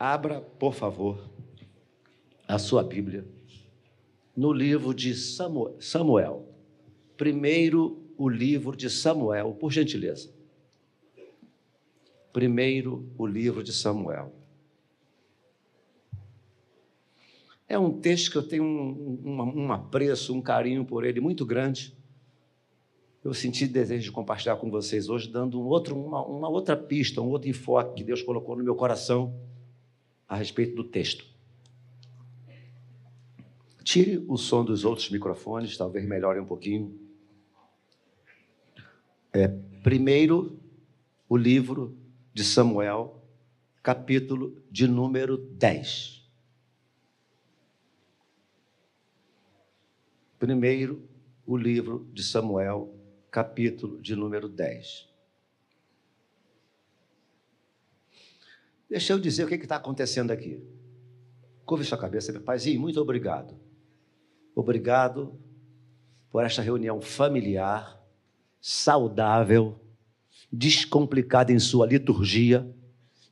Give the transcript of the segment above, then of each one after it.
Abra, por favor, a sua Bíblia no livro de Samuel. Primeiro, o livro de Samuel, por gentileza. Primeiro, o livro de Samuel. É um texto que eu tenho um, um, um apreço, um carinho por ele muito grande. Eu senti desejo de compartilhar com vocês hoje, dando um outro, uma, uma outra pista, um outro enfoque que Deus colocou no meu coração a respeito do texto. Tire o som dos outros microfones, talvez melhore um pouquinho. É, primeiro, o livro de Samuel, capítulo de número 10. Primeiro, o livro de Samuel, capítulo de número 10. Deixa eu dizer o que está acontecendo aqui. Curve sua cabeça, paizinho, muito obrigado. Obrigado por esta reunião familiar, saudável, descomplicada em sua liturgia,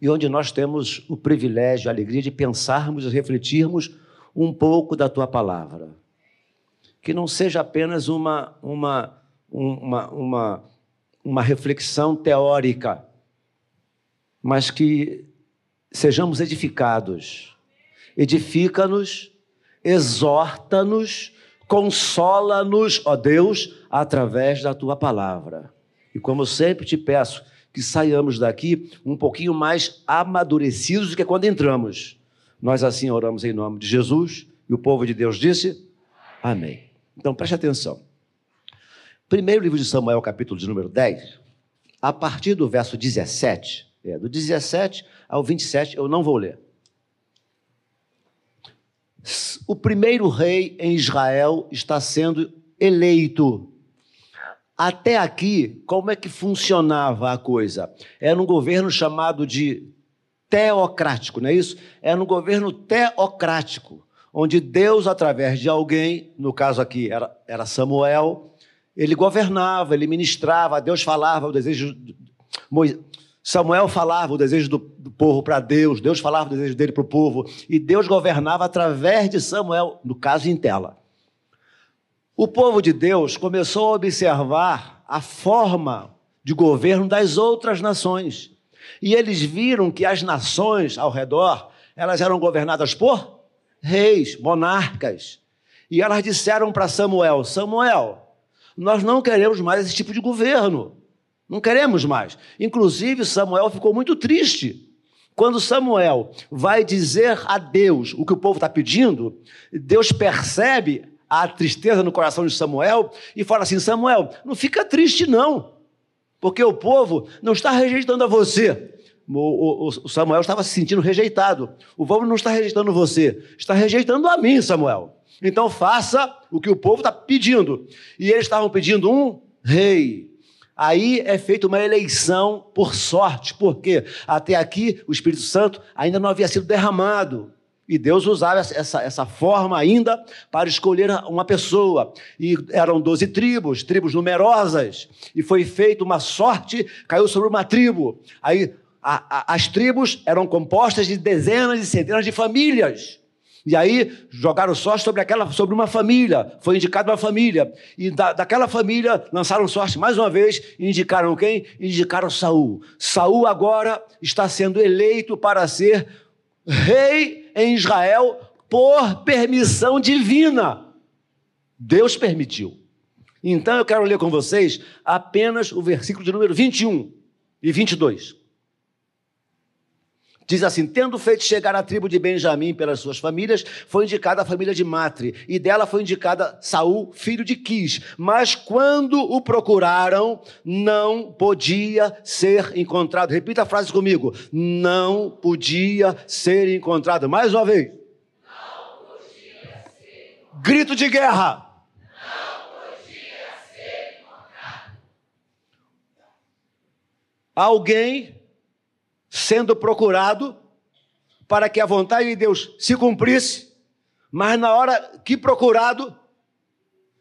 e onde nós temos o privilégio, a alegria de pensarmos e refletirmos um pouco da tua palavra. Que não seja apenas uma, uma, uma, uma, uma reflexão teórica, mas que sejamos edificados. Edifica-nos, exorta-nos, consola-nos, ó Deus, através da tua palavra. E como eu sempre te peço, que saiamos daqui um pouquinho mais amadurecidos do que quando entramos. Nós assim oramos em nome de Jesus e o povo de Deus disse: Amém. Então preste atenção. Primeiro livro de Samuel, capítulo de número 10, a partir do verso 17, é, do 17 ao 27, eu não vou ler. O primeiro rei em Israel está sendo eleito. Até aqui, como é que funcionava a coisa? Era um governo chamado de teocrático, não é isso? Era um governo teocrático, onde Deus, através de alguém, no caso aqui era, era Samuel, ele governava, ele ministrava, Deus falava o desejo. Samuel falava o desejo do, do povo para Deus, Deus falava o desejo dele para o povo, e Deus governava através de Samuel, no caso em tela. O povo de Deus começou a observar a forma de governo das outras nações. E eles viram que as nações ao redor, elas eram governadas por reis, monarcas. E elas disseram para Samuel: Samuel, nós não queremos mais esse tipo de governo. Não queremos mais. Inclusive, Samuel ficou muito triste. Quando Samuel vai dizer a Deus o que o povo está pedindo, Deus percebe a tristeza no coração de Samuel e fala assim: Samuel, não fica triste, não, porque o povo não está rejeitando a você. O, o, o Samuel estava se sentindo rejeitado. O povo não está rejeitando você, está rejeitando a mim, Samuel. Então faça o que o povo está pedindo. E eles estavam pedindo um rei. Aí é feita uma eleição por sorte, porque até aqui o Espírito Santo ainda não havia sido derramado. E Deus usava essa, essa forma ainda para escolher uma pessoa. E eram doze tribos, tribos numerosas. E foi feita uma sorte, caiu sobre uma tribo. Aí a, a, as tribos eram compostas de dezenas e centenas de famílias. E aí jogaram sorte sobre aquela, sobre uma família, foi indicada uma família. E da, daquela família lançaram sorte mais uma vez e indicaram quem? Indicaram Saul. Saul agora está sendo eleito para ser rei em Israel por permissão divina. Deus permitiu. Então eu quero ler com vocês apenas o versículo de número 21 e 22. Diz assim: tendo feito chegar a tribo de Benjamim pelas suas famílias, foi indicada a família de Matre, e dela foi indicada Saul, filho de Quis. Mas quando o procuraram, não podia ser encontrado. Repita a frase comigo: não podia ser encontrado. Mais uma vez. Não podia ser. Grito de guerra. Encontrado. Alguém sendo procurado para que a vontade de Deus se cumprisse, mas na hora que procurado,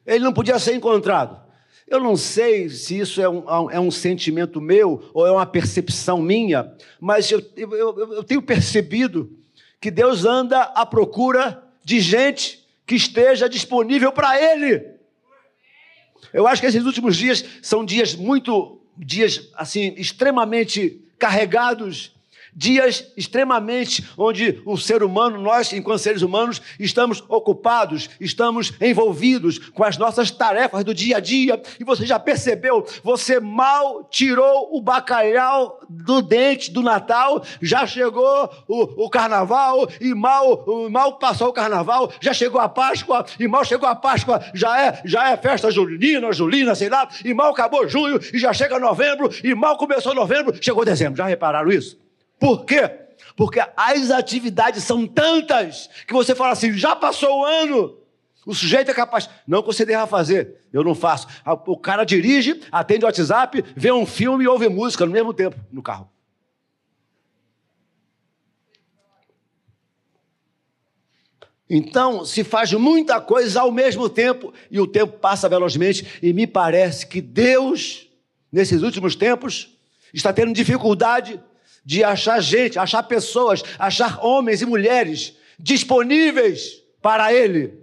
ele não podia ser encontrado. Eu não sei se isso é um, é um sentimento meu ou é uma percepção minha, mas eu, eu, eu tenho percebido que Deus anda à procura de gente que esteja disponível para Ele. Eu acho que esses últimos dias são dias muito, dias assim, extremamente carregados dias extremamente onde o ser humano, nós, enquanto seres humanos, estamos ocupados, estamos envolvidos com as nossas tarefas do dia a dia, e você já percebeu, você mal tirou o bacalhau do dente do Natal, já chegou o, o carnaval, e mal, mal passou o carnaval, já chegou a Páscoa, e mal chegou a Páscoa, já é, já é festa julina, julina, sei lá, e mal acabou junho, e já chega novembro, e mal começou novembro, chegou dezembro. Já repararam isso? Por quê? Porque as atividades são tantas que você fala assim: já passou o ano. O sujeito é capaz, não que você deva fazer, eu não faço. O cara dirige, atende o WhatsApp, vê um filme e ouve música no mesmo tempo no carro. Então, se faz muita coisa ao mesmo tempo e o tempo passa velozmente, e me parece que Deus, nesses últimos tempos, está tendo dificuldade de achar gente, achar pessoas, achar homens e mulheres disponíveis para ele.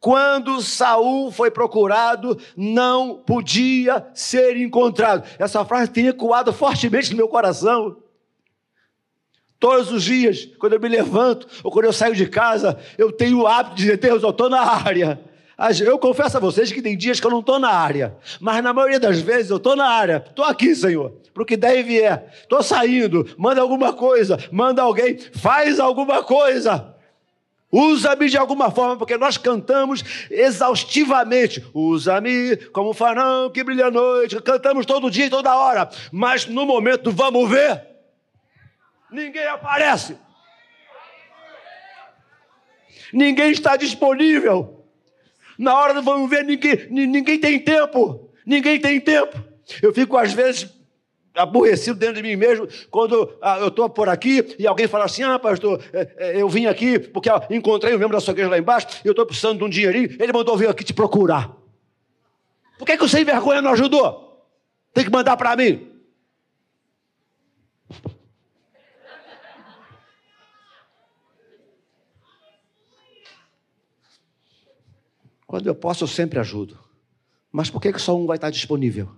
Quando Saul foi procurado, não podia ser encontrado. Essa frase tem ecoado fortemente no meu coração. Todos os dias, quando eu me levanto ou quando eu saio de casa, eu tenho o hábito de dizer: Deus, eu estou na área. Eu confesso a vocês que tem dias que eu não estou na área, mas na maioria das vezes eu estou na área. Estou aqui, Senhor, para o que der e vier. Estou saindo, manda alguma coisa, manda alguém, faz alguma coisa. Usa-me de alguma forma, porque nós cantamos exaustivamente. Usa-me como farão que brilha a noite. Cantamos todo dia e toda hora. Mas no momento, vamos ver, ninguém aparece. Ninguém está disponível. Na hora vamos ver, ninguém, ninguém tem tempo. Ninguém tem tempo. Eu fico, às vezes, aborrecido dentro de mim mesmo quando ah, eu estou por aqui e alguém fala assim: Ah, pastor, é, é, eu vim aqui porque ah, encontrei um membro da sua igreja lá embaixo e eu estou precisando de um dinheirinho. Ele mandou vir aqui te procurar. Por que, que o sem vergonha não ajudou? Tem que mandar para mim. Quando eu posso, eu sempre ajudo. Mas por que, que só um vai estar disponível?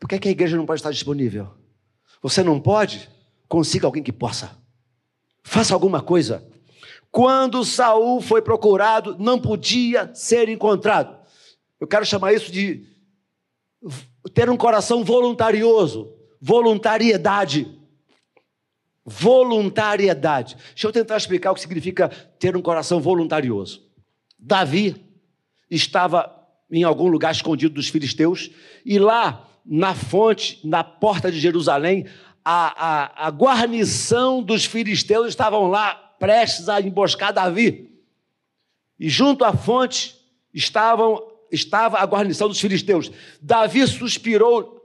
Por que, que a igreja não pode estar disponível? Você não pode? Consiga alguém que possa. Faça alguma coisa. Quando Saul foi procurado, não podia ser encontrado. Eu quero chamar isso de ter um coração voluntarioso, voluntariedade. Voluntariedade. Deixa eu tentar explicar o que significa ter um coração voluntarioso. Davi estava em algum lugar escondido dos filisteus, e lá na fonte, na porta de Jerusalém, a, a, a guarnição dos filisteus estavam lá prestes a emboscar Davi. E junto à fonte estavam, estava a guarnição dos filisteus. Davi suspirou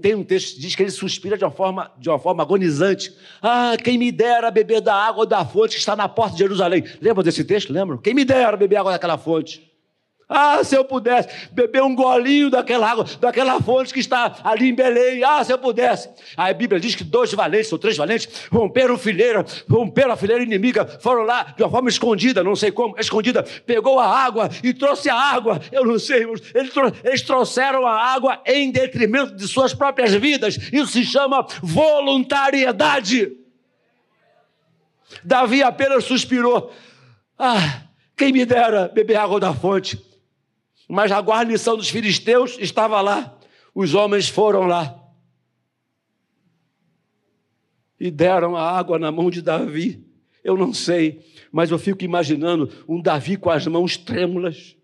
tem um texto que diz que ele suspira de uma forma, de uma forma agonizante. Ah, quem me dera beber da água da fonte que está na porta de Jerusalém. Lembra desse texto? Lembram? Quem me dera beber água daquela fonte. Ah, se eu pudesse beber um golinho daquela água, daquela fonte que está ali em Belém. Ah, se eu pudesse. Aí a Bíblia diz que dois valentes ou três valentes romperam fileira, romperam a fileira inimiga, foram lá de uma forma escondida, não sei como, escondida, pegou a água e trouxe a água. Eu não sei. Eles, eles trouxeram a água em detrimento de suas próprias vidas. Isso se chama voluntariedade. Davi apenas suspirou. Ah, quem me dera beber água da fonte mas a guarnição dos filisteus estava lá. Os homens foram lá e deram a água na mão de Davi. Eu não sei, mas eu fico imaginando um Davi com as mãos trêmulas.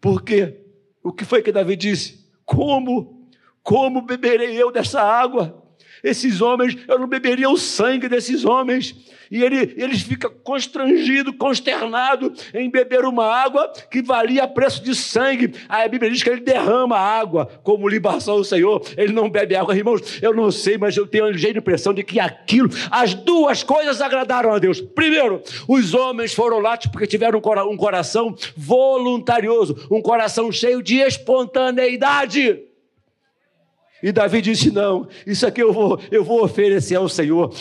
Por quê? O que foi que Davi disse? Como? Como beberei eu dessa água? Esses homens, eu não beberia o sangue desses homens. E ele, ele fica constrangido, consternado em beber uma água que valia preço de sangue. Aí a Bíblia diz que ele derrama água, como libação ao Senhor. Ele não bebe água, irmãos. Eu não sei, mas eu tenho a ligeira impressão de que aquilo, as duas coisas agradaram a Deus. Primeiro, os homens foram lá porque tiveram um coração voluntarioso, um coração cheio de espontaneidade. E Davi disse: Não, isso aqui eu vou, eu vou oferecer ao Senhor.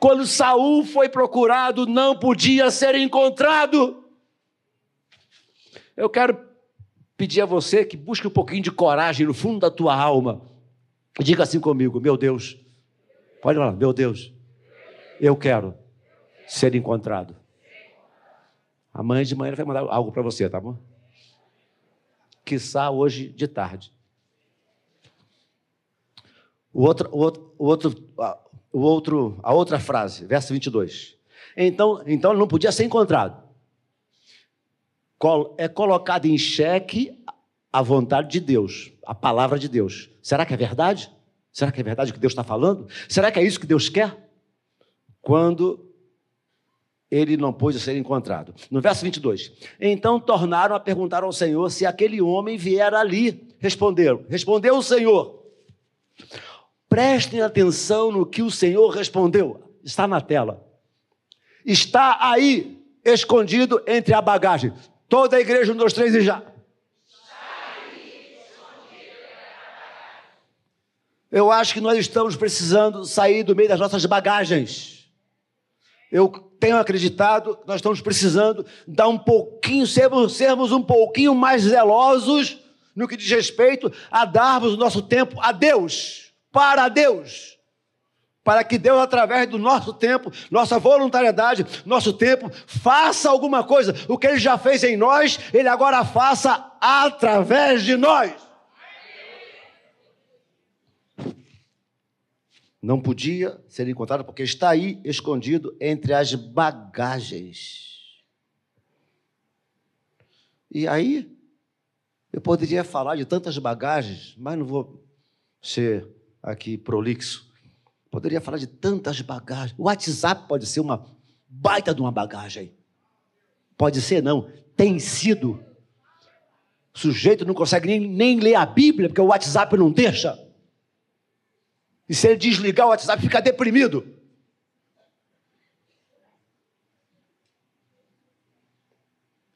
Quando Saul foi procurado, não podia ser encontrado. Eu quero pedir a você que busque um pouquinho de coragem no fundo da tua alma. Diga assim comigo, meu Deus. Pode falar, meu Deus. Eu quero ser encontrado. Amanhã de manhã ele vai mandar algo para você, tá bom? Quiçá hoje de tarde. O outro, o outro, o outro, a outra frase, verso 22. Então, então ele não podia ser encontrado. É colocado em xeque a vontade de Deus, a palavra de Deus. Será que é verdade? Será que é verdade o que Deus está falando? Será que é isso que Deus quer? Quando ele não pôde ser encontrado. No verso 22. Então tornaram a perguntar ao Senhor se aquele homem viera ali. Responderam. Respondeu o Senhor. Prestem atenção no que o Senhor respondeu. Está na tela. Está aí, escondido entre a bagagem. Toda a igreja, um, dois, três e já. Eu acho que nós estamos precisando sair do meio das nossas bagagens. Eu tenho acreditado que nós estamos precisando dar um pouquinho, sermos, sermos um pouquinho mais zelosos no que diz respeito a darmos o nosso tempo a Deus para Deus. Para que Deus, através do nosso tempo, nossa voluntariedade, nosso tempo, faça alguma coisa. O que Ele já fez em nós, Ele agora faça através de nós. Não podia ser encontrado porque está aí escondido entre as bagagens. E aí, eu poderia falar de tantas bagagens, mas não vou ser aqui prolixo. Poderia falar de tantas bagagens. O WhatsApp pode ser uma baita de uma bagagem. Pode ser, não. Tem sido. O sujeito não consegue nem, nem ler a Bíblia, porque o WhatsApp não deixa. E se ele desligar o WhatsApp, fica deprimido.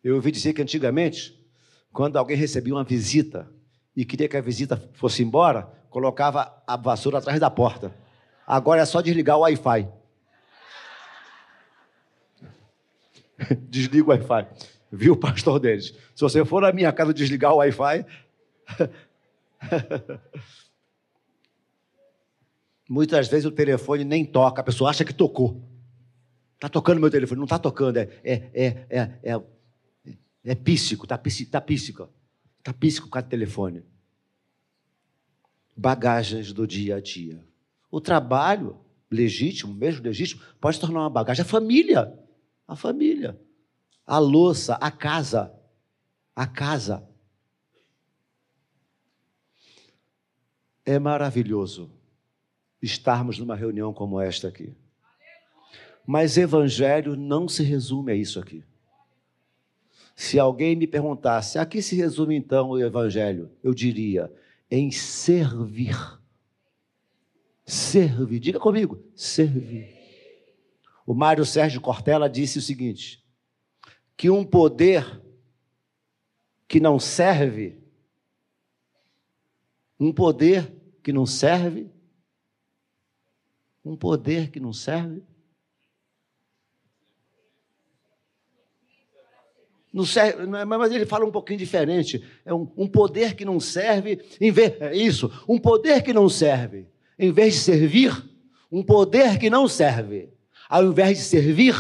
Eu ouvi dizer que antigamente, quando alguém recebia uma visita e queria que a visita fosse embora, colocava a vassoura atrás da porta. Agora é só desligar o Wi-Fi. Desliga o Wi-Fi. Viu, pastor deles? Se você for na minha casa desligar o Wi-Fi. Muitas vezes o telefone nem toca, a pessoa acha que tocou. Está tocando meu telefone, não está tocando, é, é, é, é, é, é píssico, está está píssico. Está píssico com o telefone bagagens do dia a dia. O trabalho, legítimo, mesmo legítimo, pode se tornar uma bagagem. A família, a família. A louça, a casa, a casa. É maravilhoso estarmos numa reunião como esta aqui. Mas evangelho não se resume a isso aqui. Se alguém me perguntasse, a que se resume então o evangelho? Eu diria, em servir. Servir. Diga comigo, servir. O Mário Sérgio Cortella disse o seguinte: que um poder que não serve, um poder que não serve, um poder que não serve, Não serve, mas ele fala um pouquinho diferente. É um, um poder que não serve, em vez, é isso, um poder que não serve, em vez de servir, um poder que não serve. Ao invés de servir,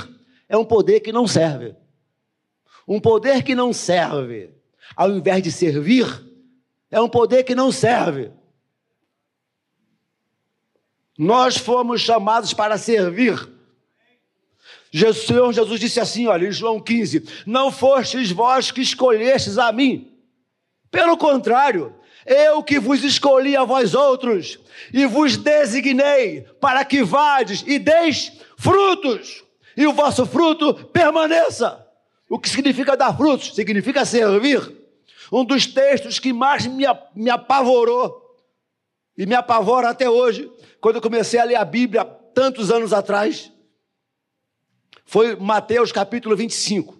é um poder que não serve. Um poder que não serve, ao invés de servir, é um poder que não serve. Nós fomos chamados para servir Senhor Jesus disse assim, olha, em João 15: Não fostes vós que escolhestes a mim. Pelo contrário, Eu que vos escolhi a vós outros e vos designei para que vades e deis frutos, e o vosso fruto permaneça. O que significa dar frutos? Significa servir. Um dos textos que mais me, me apavorou e me apavora até hoje, quando eu comecei a ler a Bíblia tantos anos atrás, foi Mateus capítulo 25.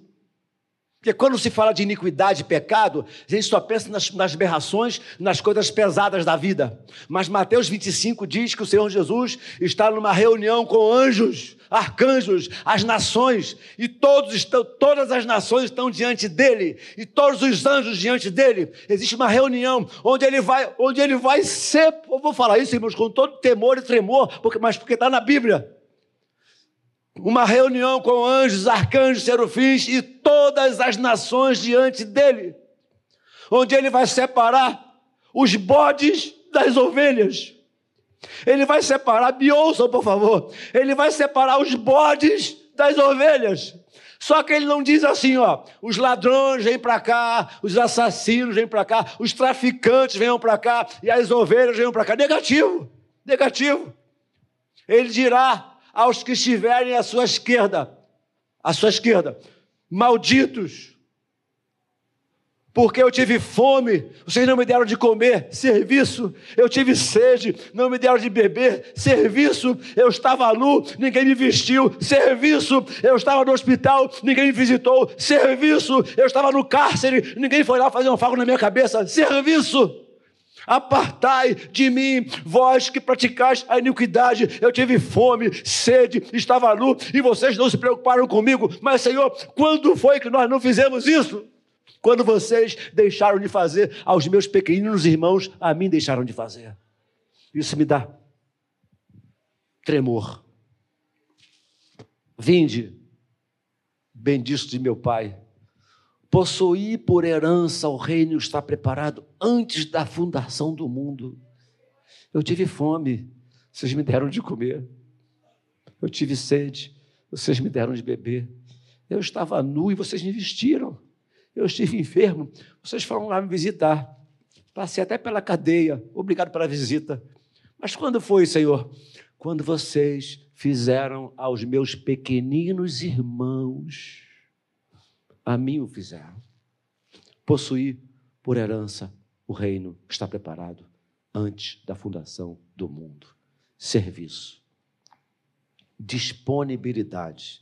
Porque quando se fala de iniquidade e pecado, a gente só pensa nas, nas berrações, nas coisas pesadas da vida. Mas Mateus 25 diz que o Senhor Jesus está numa reunião com anjos, arcanjos, as nações, e todos estão, todas as nações estão diante dele, e todos os anjos diante dele. Existe uma reunião onde ele vai, onde ele vai ser, eu vou falar isso, irmãos, com todo temor e tremor, porque, mas porque está na Bíblia uma reunião com anjos, arcanjos, serufins e todas as nações diante dele, onde ele vai separar os bodes das ovelhas. Ele vai separar, me ouçam por favor, ele vai separar os bodes das ovelhas. Só que ele não diz assim, ó, os ladrões vêm para cá, os assassinos vêm para cá, os traficantes venham para cá e as ovelhas venham para cá. Negativo, negativo. Ele dirá aos que estiverem à sua esquerda, à sua esquerda, malditos, porque eu tive fome, vocês não me deram de comer, serviço, eu tive sede, não me deram de beber, serviço, eu estava nu, ninguém me vestiu, serviço, eu estava no hospital, ninguém me visitou, serviço, eu estava no cárcere, ninguém foi lá fazer um fago na minha cabeça, serviço. Apartai de mim, vós que praticais a iniquidade. Eu tive fome, sede, estava nu e vocês não se preocuparam comigo. Mas, Senhor, quando foi que nós não fizemos isso? Quando vocês deixaram de fazer aos meus pequeninos irmãos, a mim deixaram de fazer. Isso me dá tremor. Vinde, bendito de meu Pai Possuir por herança o reino está preparado antes da fundação do mundo. Eu tive fome, vocês me deram de comer. Eu tive sede, vocês me deram de beber. Eu estava nu e vocês me vestiram. Eu estive enfermo, vocês foram lá me visitar. Passei até pela cadeia, obrigado pela visita. Mas quando foi, Senhor? Quando vocês fizeram aos meus pequeninos irmãos a mim o fizeram. Possuir por herança o reino que está preparado antes da fundação do mundo. Serviço. Disponibilidade.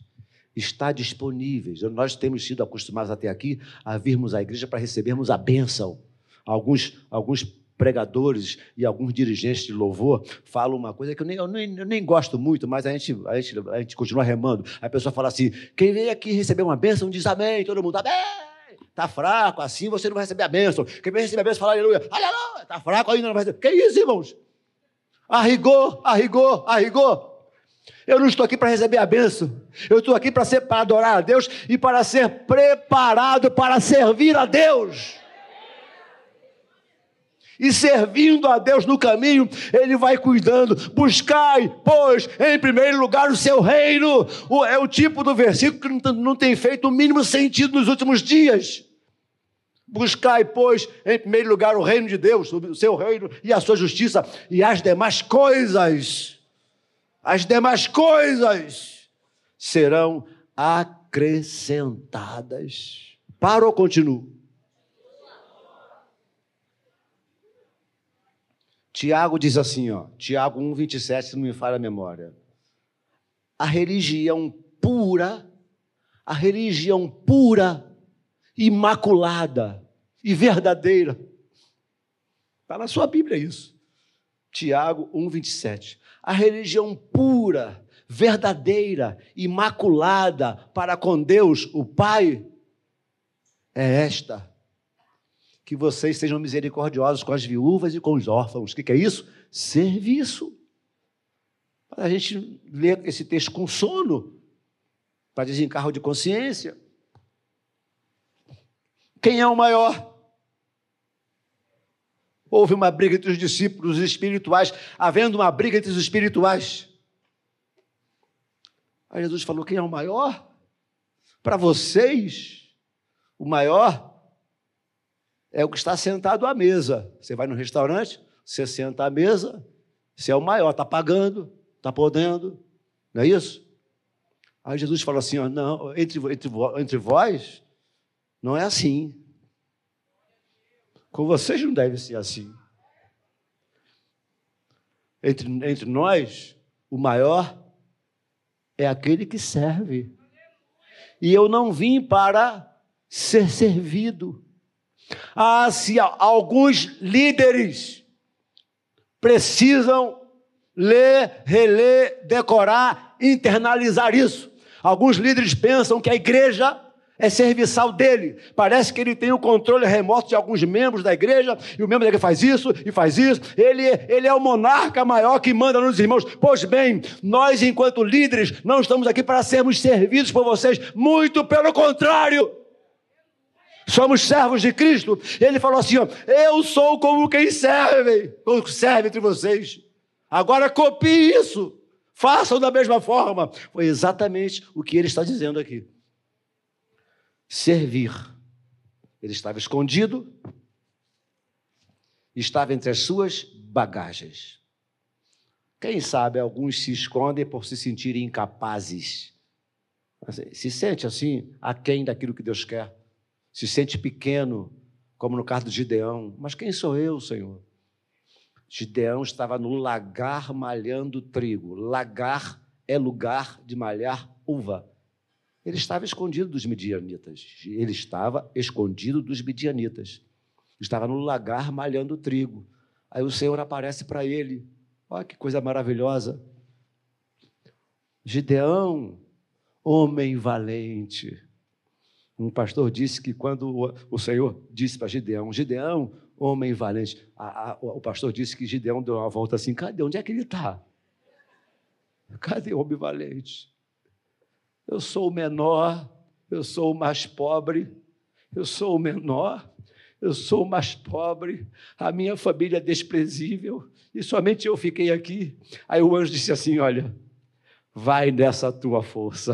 Está disponíveis. Nós temos sido acostumados até aqui a virmos à igreja para recebermos a bênção. Alguns, alguns pregadores e alguns dirigentes de louvor falam uma coisa que eu nem, eu nem, eu nem gosto muito, mas a gente, a, gente, a gente continua remando. A pessoa fala assim: quem vem aqui receber uma bênção diz amém, todo mundo amém. Está fraco, assim você não vai receber a bênção. Quem vem receber a bênção fala aleluia, aleluia. Está fraco ainda não vai receber. Que isso, irmãos? A rigor, a rigor, a rigor. Eu não estou aqui para receber a bênção. Eu estou aqui para, ser, para adorar a Deus e para ser preparado para servir a Deus e servindo a Deus no caminho, Ele vai cuidando. Buscai, pois, em primeiro lugar o seu reino. É o tipo do versículo que não tem feito o mínimo sentido nos últimos dias. Buscai, pois, em primeiro lugar o reino de Deus, o seu reino e a sua justiça, e as demais coisas, as demais coisas serão acrescentadas. Para ou continuo? Tiago diz assim, ó, Tiago 1,27, se não me falha a memória. A religião pura, a religião pura, imaculada e verdadeira. Está na sua Bíblia isso. Tiago 1,27. A religião pura, verdadeira, imaculada para com Deus, o Pai, é esta que vocês sejam misericordiosos com as viúvas e com os órfãos. O que, é isso? Serviço. Para a gente ler esse texto com sono, para desencargo de consciência. Quem é o maior? Houve uma briga entre os discípulos espirituais, havendo uma briga entre os espirituais. Aí Jesus falou: quem é o maior? Para vocês, o maior é o que está sentado à mesa. Você vai no restaurante, você senta à mesa, você é o maior, está pagando, está podendo, não é isso? Aí Jesus fala assim: ó, não, entre, entre, entre vós, não é assim. Com vocês não deve ser assim. Entre, entre nós, o maior é aquele que serve. E eu não vim para ser servido. Ah, se alguns líderes precisam ler, reler, decorar, internalizar isso. Alguns líderes pensam que a igreja é serviçal dele. Parece que ele tem o controle remoto de alguns membros da igreja, e o membro da igreja faz isso e faz isso. Ele, ele é o monarca maior que manda nos irmãos. Pois bem, nós, enquanto líderes, não estamos aqui para sermos servidos por vocês, muito pelo contrário. Somos servos de Cristo. Ele falou assim: ó, Eu sou como quem serve, como serve entre vocês. Agora copie isso. Façam da mesma forma. Foi exatamente o que ele está dizendo aqui servir. Ele estava escondido, estava entre as suas bagagens. Quem sabe alguns se escondem por se sentirem incapazes. Se sente assim, aquém daquilo que Deus quer. Se sente pequeno, como no caso de Gideão. Mas quem sou eu, Senhor? Gideão estava no lagar malhando trigo. Lagar é lugar de malhar uva. Ele estava escondido dos midianitas. Ele estava escondido dos midianitas. Estava no lagar malhando trigo. Aí o Senhor aparece para ele. Olha que coisa maravilhosa. Gideão, homem valente. Um pastor disse que quando o Senhor disse para Gideão, Gideão, homem valente, a, a, o pastor disse que Gideão deu uma volta assim: cadê? Onde é que ele está? Cadê o homem valente? Eu sou o menor, eu sou o mais pobre, eu sou o menor, eu sou o mais pobre, a minha família é desprezível e somente eu fiquei aqui. Aí o anjo disse assim: Olha, vai nessa tua força.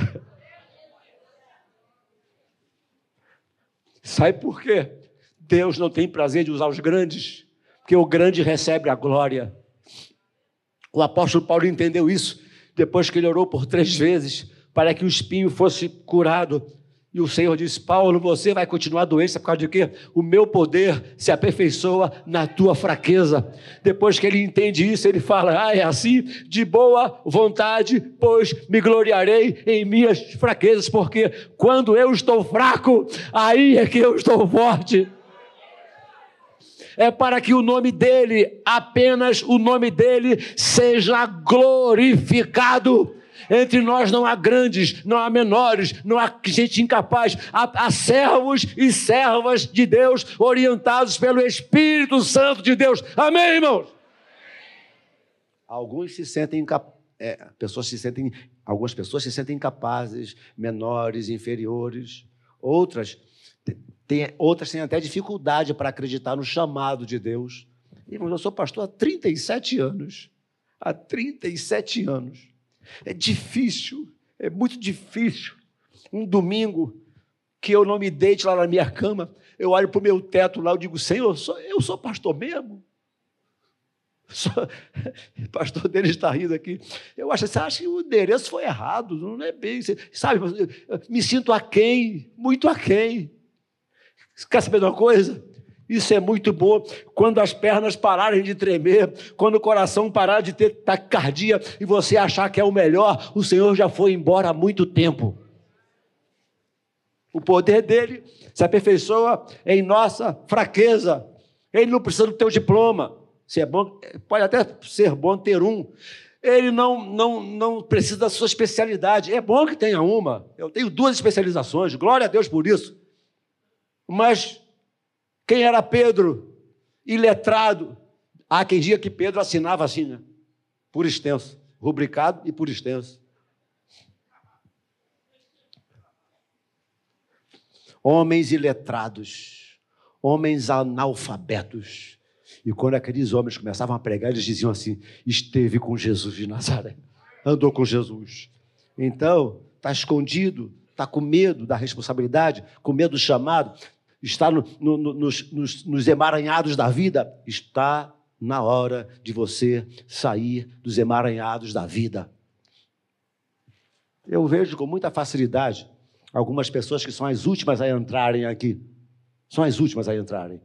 Sabe por quê? Deus não tem prazer de usar os grandes, porque o grande recebe a glória. O apóstolo Paulo entendeu isso depois que ele orou por três vezes para que o espinho fosse curado. E o Senhor disse: Paulo, você vai continuar doente, por causa de quê? O meu poder se aperfeiçoa na tua fraqueza. Depois que ele entende isso, ele fala: Ah, é assim, de boa vontade, pois me gloriarei em minhas fraquezas, porque quando eu estou fraco, aí é que eu estou forte. É para que o nome dele, apenas o nome dele, seja glorificado entre nós não há grandes, não há menores, não há gente incapaz. Há, há servos e servas de Deus orientados pelo Espírito Santo de Deus. Amém, irmãos? Alguns se sentem. É, pessoas se sentem, algumas pessoas se sentem incapazes, menores, inferiores. Outras têm, outras têm até dificuldade para acreditar no chamado de Deus. Irmãos, eu sou pastor há 37 anos. Há 37 anos. É difícil, é muito difícil. Um domingo que eu não me deite lá na minha cama, eu olho para o meu teto lá, eu digo, Senhor, eu sou, eu sou pastor mesmo? Sou... pastor dele está rindo aqui. Eu acho, você acha que o endereço foi errado, não é bem. Sabe, me sinto aquém, muito aquém. Quer saber de uma coisa? Isso é muito bom. Quando as pernas pararem de tremer, quando o coração parar de ter taquicardia e você achar que é o melhor, o Senhor já foi embora há muito tempo. O poder dele se aperfeiçoa em nossa fraqueza. Ele não precisa do teu diploma. Se é bom, pode até ser bom ter um. Ele não, não, não precisa da sua especialidade. É bom que tenha uma. Eu tenho duas especializações, glória a Deus por isso. Mas quem era Pedro? Iletrado. Há quem diga que Pedro assinava assim, né? por extenso, rubricado e por extenso. Homens iletrados, homens analfabetos. E quando aqueles homens começavam a pregar, eles diziam assim: esteve com Jesus de Nazaré, andou com Jesus. Então, está escondido, está com medo da responsabilidade, com medo do chamado, está no, no, no, nos, nos, nos emaranhados da vida, está na hora de você sair dos emaranhados da vida. Eu vejo com muita facilidade algumas pessoas que são as últimas a entrarem aqui. São as últimas a entrarem.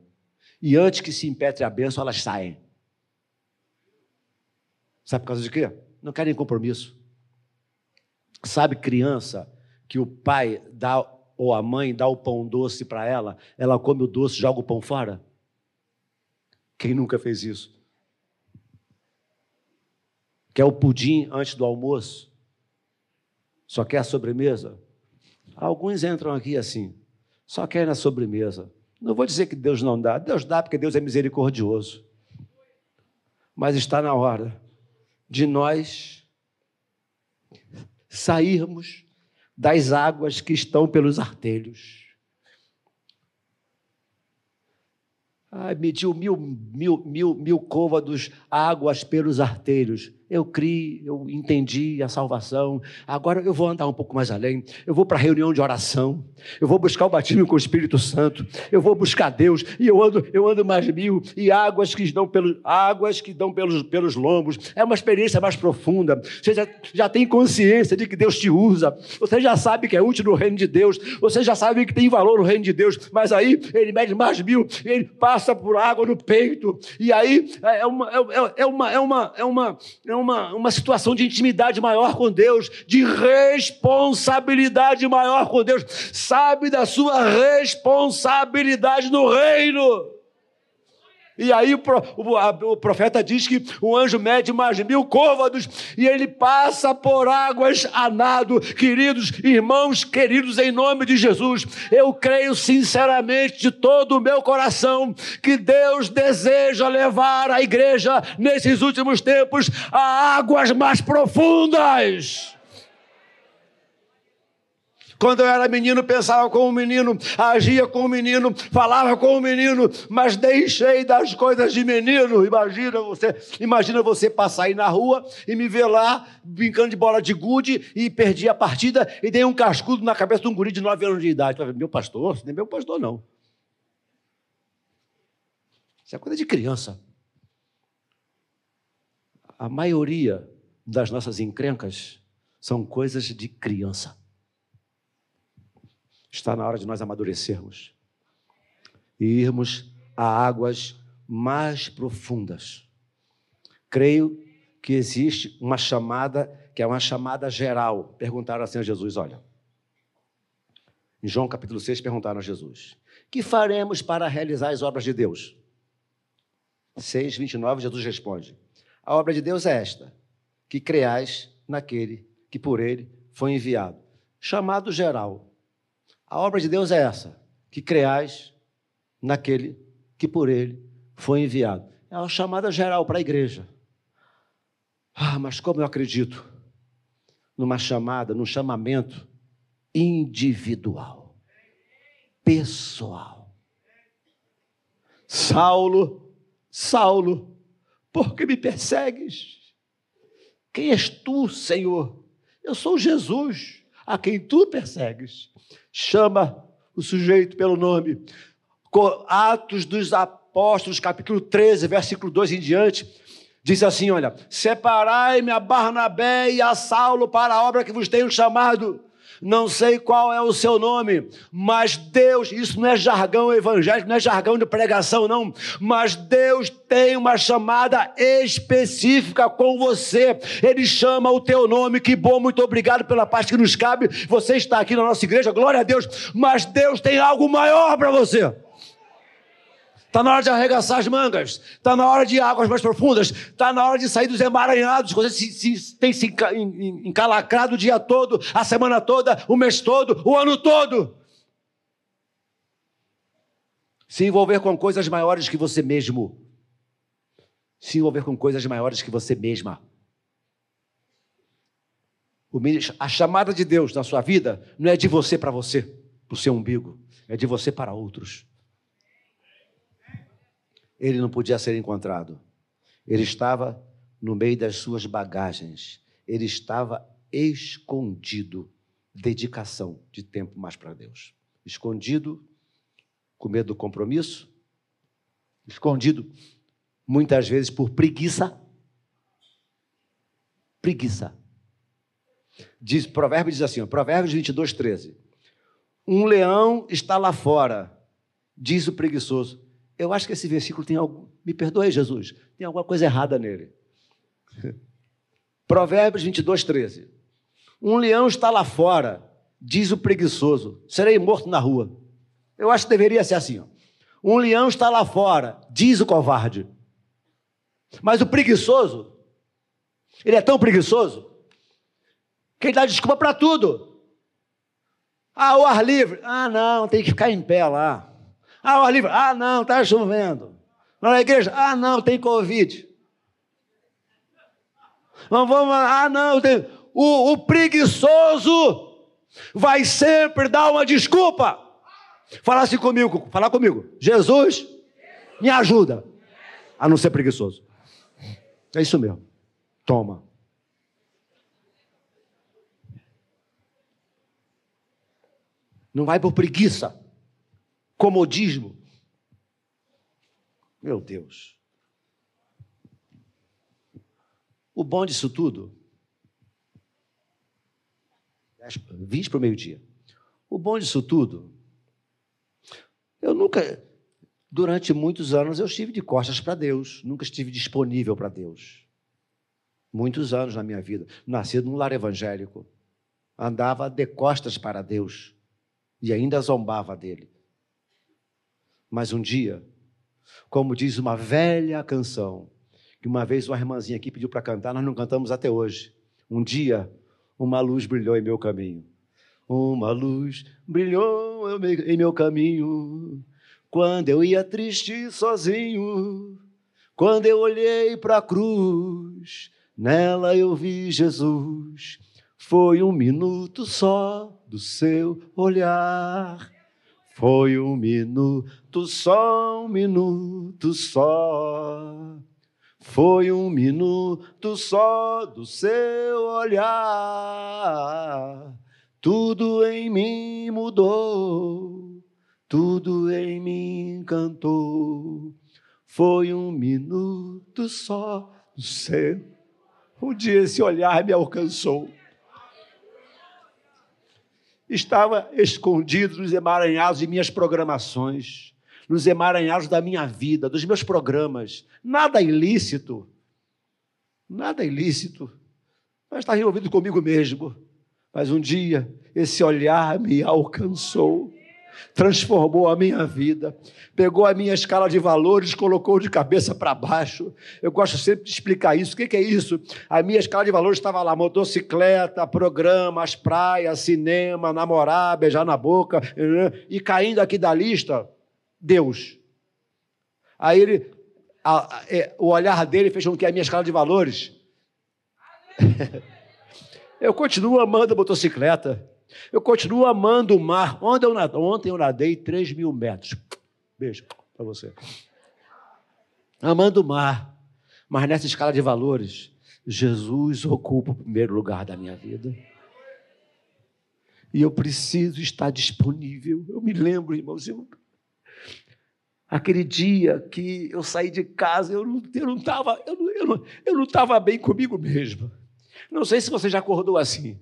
E antes que se impetre a bênção, elas saem. Sabe por causa de quê? Não querem compromisso. Sabe criança que o pai dá ou a mãe dá o pão doce para ela, ela come o doce joga o pão fora? Quem nunca fez isso? Quer o pudim antes do almoço? Só quer a sobremesa? Alguns entram aqui assim, só querem a sobremesa. Não vou dizer que Deus não dá, Deus dá porque Deus é misericordioso. Mas está na hora de nós sairmos das águas que estão pelos artelhos. Ah, mediu mil, mil, mil, mil côvados águas pelos artelhos. Eu criei, eu entendi a salvação. Agora eu vou andar um pouco mais além. Eu vou para a reunião de oração. Eu vou buscar o batismo com o Espírito Santo. Eu vou buscar Deus e eu ando, eu ando mais mil e águas que dão pelos águas que dão pelos, pelos lombos. É uma experiência mais profunda. Você já, já tem consciência de que Deus te usa. Você já sabe que é útil no reino de Deus. Você já sabe que tem valor no reino de Deus. Mas aí ele mede mais mil. Ele passa por água no peito e aí é uma é, é uma é uma é uma é uma uma, uma situação de intimidade maior com Deus, de responsabilidade maior com Deus. Sabe da sua responsabilidade no reino. E aí o profeta diz que o anjo mede mais de mil côvados e ele passa por águas a nado. Queridos irmãos, queridos, em nome de Jesus, eu creio sinceramente de todo o meu coração que Deus deseja levar a igreja nesses últimos tempos a águas mais profundas. Quando eu era menino, pensava como um menino, agia como um menino, falava como um menino, mas deixei das coisas de menino. Imagina você, imagina você passar aí na rua e me ver lá brincando de bola de gude e perdi a partida e dei um cascudo na cabeça de um guri de 9 anos de idade. Meu pastor? Nem meu pastor, não. Isso é coisa de criança. A maioria das nossas encrencas são coisas de criança. Está na hora de nós amadurecermos e irmos a águas mais profundas. Creio que existe uma chamada, que é uma chamada geral. Perguntaram assim a Jesus: olha. Em João capítulo 6, perguntaram a Jesus: Que faremos para realizar as obras de Deus? 6, 29, Jesus responde: A obra de Deus é esta, que creais naquele que por ele foi enviado. Chamado geral. A obra de Deus é essa: que creais naquele que por ele foi enviado. É uma chamada geral para a igreja. Ah, mas como eu acredito numa chamada, num chamamento individual, pessoal. Saulo, Saulo, por que me persegues? Quem és tu, Senhor? Eu sou Jesus, a quem tu persegues chama o sujeito pelo nome. Atos dos Apóstolos, capítulo 13, versículo 2 em diante, diz assim: Olha, separai-me a Barnabé e a Saulo para a obra que vos tenho chamado não sei qual é o seu nome, mas Deus, isso não é jargão evangélico, não é jargão de pregação, não, mas Deus tem uma chamada específica com você. Ele chama o teu nome, que bom, muito obrigado pela parte que nos cabe. Você está aqui na nossa igreja, glória a Deus, mas Deus tem algo maior para você. Está na hora de arregaçar as mangas. Está na hora de águas mais profundas. Está na hora de sair dos emaranhados. Você se, se, tem se encalacrado o dia todo, a semana toda, o mês todo, o ano todo. Se envolver com coisas maiores que você mesmo. Se envolver com coisas maiores que você mesma. A chamada de Deus na sua vida não é de você para você, para o seu umbigo, é de você para outros ele não podia ser encontrado. Ele estava no meio das suas bagagens. Ele estava escondido. Dedicação de tempo mais para Deus. Escondido Com medo do compromisso? Escondido, muitas vezes por preguiça. Preguiça. Diz, provérbio diz assim, Provérbios 22, 13. Um leão está lá fora, diz o preguiçoso. Eu acho que esse versículo tem algo. Me perdoe, Jesus, tem alguma coisa errada nele. Provérbios 22, 13. Um leão está lá fora, diz o preguiçoso. Serei morto na rua. Eu acho que deveria ser assim. Ó. Um leão está lá fora, diz o covarde. Mas o preguiçoso, ele é tão preguiçoso, que ele dá desculpa para tudo. Ah, o ar livre. Ah, não, tem que ficar em pé lá. Ah, o ar livre. Ah, não, está chovendo. Na igreja. Ah, não, tem Covid. Vamos, vamos, ah, não, tem. O, o preguiçoso vai sempre dar uma desculpa. Fala assim comigo, fala comigo. Jesus, me ajuda a não ser preguiçoso. É isso mesmo. Toma. Não vai por preguiça, comodismo. Meu Deus. O bom disso tudo, 20 para o meio-dia. O bom disso tudo eu nunca, durante muitos anos, eu estive de costas para Deus, nunca estive disponível para Deus. Muitos anos na minha vida. Nascido num lar evangélico, andava de costas para Deus e ainda zombava dele. Mas um dia, como diz uma velha canção, que uma vez uma irmãzinha aqui pediu para cantar, nós não cantamos até hoje. Um dia, uma luz brilhou em meu caminho. Uma luz brilhou em meu caminho, quando eu ia triste sozinho, quando eu olhei para a cruz, nela eu vi Jesus. Foi um minuto só do seu olhar. Foi um minuto só, um minuto só. Foi um minuto só do seu olhar. Tudo em mim mudou, tudo em mim encantou. Foi um minuto só do céu. Um dia esse olhar me alcançou. Estava escondido nos emaranhados de minhas programações, nos emaranhados da minha vida, dos meus programas. Nada ilícito, nada ilícito, mas está envolvido comigo mesmo. Mas um dia esse olhar me alcançou, transformou a minha vida, pegou a minha escala de valores, colocou de cabeça para baixo. Eu gosto sempre de explicar isso. O que é isso? A minha escala de valores estava lá: motocicleta, programas, praia, cinema, namorar, beijar na boca, e caindo aqui da lista, Deus. Aí ele, a, a, é, o olhar dele fez com que a minha escala de valores. Eu continuo amando a motocicleta. Eu continuo amando o mar. Ontem eu, nadei, ontem eu nadei 3 mil metros. Beijo para você. Amando o mar. Mas nessa escala de valores, Jesus ocupa o primeiro lugar da minha vida. E eu preciso estar disponível. Eu me lembro, irmãozinho, aquele dia que eu saí de casa, eu não estava eu não, eu não, eu não, eu bem comigo mesmo. Não sei se você já acordou assim.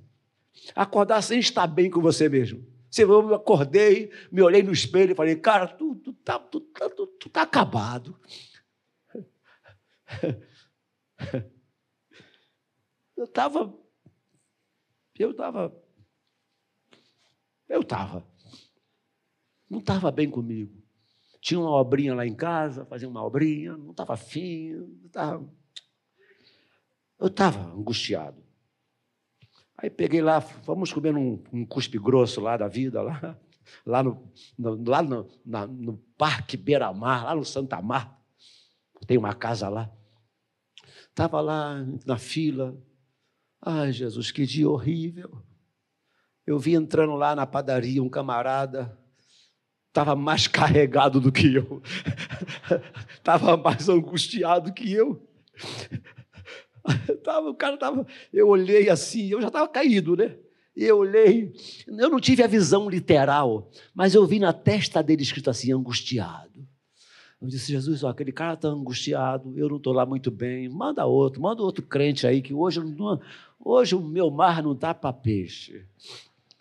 Acordar sem estar bem com você mesmo. Se eu acordei, me olhei no espelho e falei, cara, tu, tu, tá, tu, tá, tu, tu tá acabado. Eu estava. Eu estava. Eu estava. Não estava bem comigo. Tinha uma obrinha lá em casa, fazia uma obrinha, não estava afim, não estava eu estava angustiado. Aí peguei lá, vamos comer um, um cuspe grosso lá da vida, lá, lá no, no lá no, na, no Parque Beira-Mar, lá no Santa Mar. Tem uma casa lá. Estava lá na fila. Ai, Jesus, que dia horrível. Eu vi entrando lá na padaria um camarada, estava mais carregado do que eu, estava mais angustiado que eu. tava, o cara tava. Eu olhei assim, eu já estava caído, né? E eu olhei, eu não tive a visão literal, mas eu vi na testa dele escrito assim, angustiado. Eu disse, Jesus, ó, aquele cara está angustiado, eu não estou lá muito bem, manda outro, manda outro crente aí, que hoje, não, hoje o meu mar não está para peixe.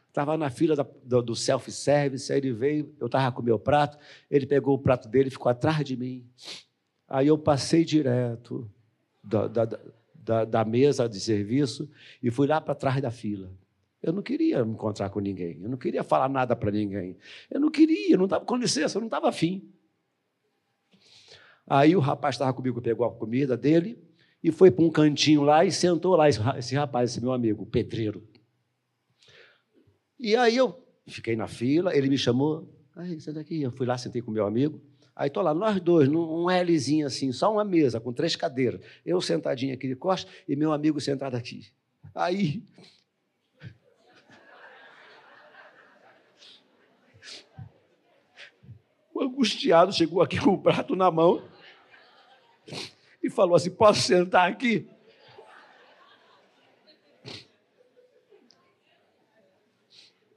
Estava na fila da, do, do self-service, aí ele veio, eu estava com o meu prato, ele pegou o prato dele, ficou atrás de mim. Aí eu passei direto da, da, da, da mesa de serviço e fui lá para trás da fila. Eu não queria me encontrar com ninguém, eu não queria falar nada para ninguém. Eu não queria, não estava com licença, eu não estava afim. Aí o rapaz estava comigo, pegou a comida dele e foi para um cantinho lá e sentou lá, esse rapaz, esse meu amigo, pedreiro. E aí eu fiquei na fila, ele me chamou, aí, senta aqui. Eu fui lá, sentei com meu amigo. Aí estou lá, nós dois, num Lzinho assim, só uma mesa, com três cadeiras. Eu sentadinho aqui de costas e meu amigo sentado aqui. Aí O angustiado chegou aqui com o prato na mão e falou assim: Posso sentar aqui?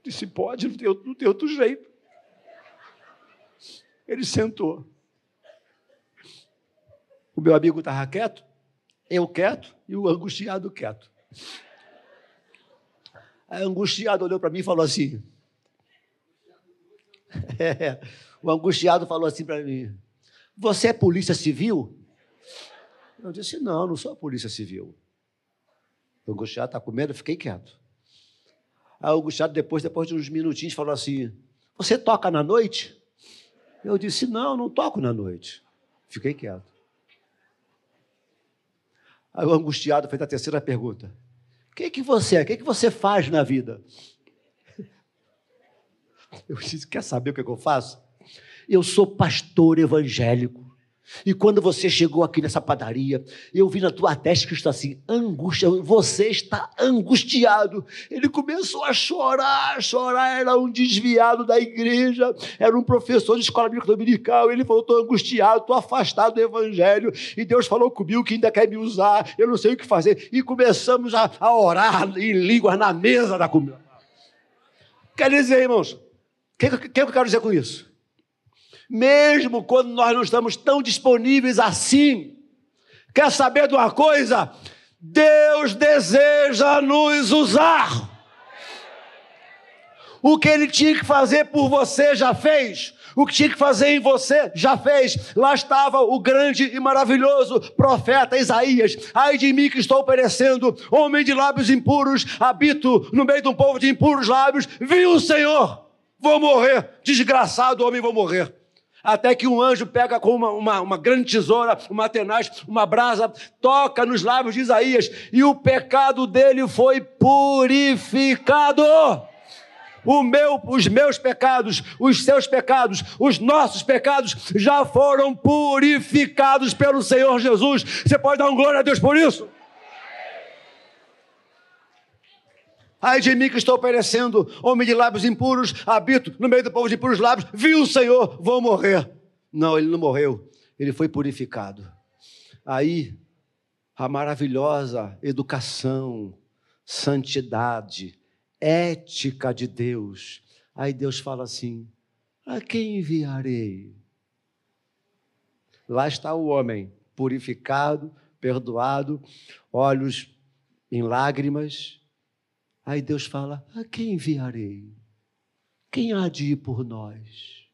Disse: Pode, não tem, não tem outro jeito. Ele sentou. O meu amigo estava quieto, eu quieto e o angustiado quieto. Aí o angustiado olhou para mim e falou assim: é, o angustiado falou assim para mim: Você é polícia civil? Eu disse: Não, não sou polícia civil. O angustiado está com medo, eu fiquei quieto. Aí o angustiado, depois, depois de uns minutinhos, falou assim: Você toca na noite? Eu disse: Não, não toco na noite. Fiquei quieto. Aí o angustiado fez a terceira pergunta: O que, que você é? O que, que você faz na vida? Eu disse: Quer saber o que, que eu faço? Eu sou pastor evangélico. E quando você chegou aqui nessa padaria, eu vi na tua testa que está assim, angústia, você está angustiado. Ele começou a chorar, chorar, era um desviado da igreja, era um professor de escola bíblica dominical, ele falou, estou angustiado, estou afastado do evangelho, e Deus falou comigo que ainda quer me usar, eu não sei o que fazer. E começamos a, a orar em línguas na mesa da comida. Quer dizer, irmãos, o que, que, que eu quero dizer com isso? Mesmo quando nós não estamos tão disponíveis assim. Quer saber de uma coisa? Deus deseja nos usar. O que ele tinha que fazer por você já fez. O que tinha que fazer em você já fez. Lá estava o grande e maravilhoso profeta Isaías. Ai de mim que estou perecendo, homem de lábios impuros, habito no meio de um povo de impuros lábios. Viu o Senhor, vou morrer. Desgraçado homem, vou morrer. Até que um anjo pega com uma, uma, uma, grande tesoura, uma tenaz, uma brasa, toca nos lábios de Isaías, e o pecado dele foi purificado. Meu, os meus pecados, os seus pecados, os nossos pecados já foram purificados pelo Senhor Jesus. Você pode dar um glória a Deus por isso? Ai de mim que estou perecendo, homem de lábios impuros, habito no meio do povo de impuros lábios, viu o Senhor, vou morrer. Não, ele não morreu, ele foi purificado. Aí, a maravilhosa educação, santidade, ética de Deus. Aí Deus fala assim: a quem enviarei? Lá está o homem, purificado, perdoado, olhos em lágrimas, Aí Deus fala: A quem enviarei? Quem há de ir por nós?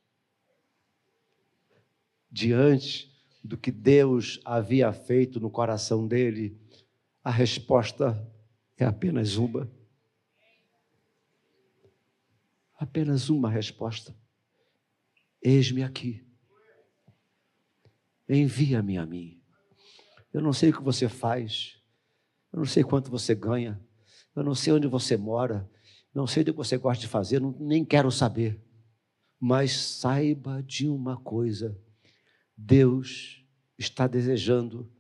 Diante do que Deus havia feito no coração dele, a resposta é apenas uma. Apenas uma resposta. Eis-me aqui. Envia-me a mim. Eu não sei o que você faz, eu não sei quanto você ganha, eu não sei onde você mora, não sei o que você gosta de fazer, não, nem quero saber. Mas saiba de uma coisa: Deus está desejando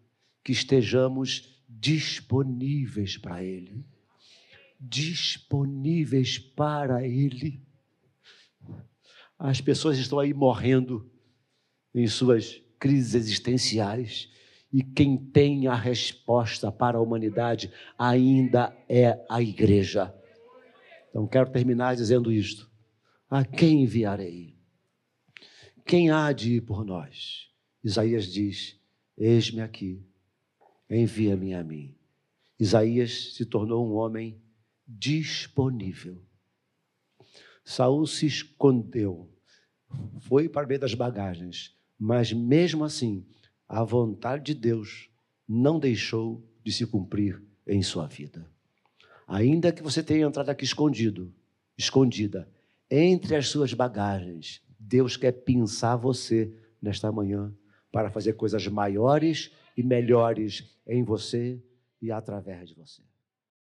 que estejamos disponíveis para Ele. Disponíveis para Ele. As pessoas estão aí morrendo em suas crises existenciais e quem tem a resposta para a humanidade ainda é a igreja. Então quero terminar dizendo isto: A quem enviarei? Quem há de ir por nós? Isaías diz: Eis-me aqui, envia-me a mim. Isaías se tornou um homem disponível. Saul se escondeu, foi para o meio das bagagens, mas mesmo assim, a vontade de Deus não deixou de se cumprir em sua vida. Ainda que você tenha entrado aqui escondido, escondida, entre as suas bagagens, Deus quer pinçar você nesta manhã para fazer coisas maiores e melhores em você e através de você.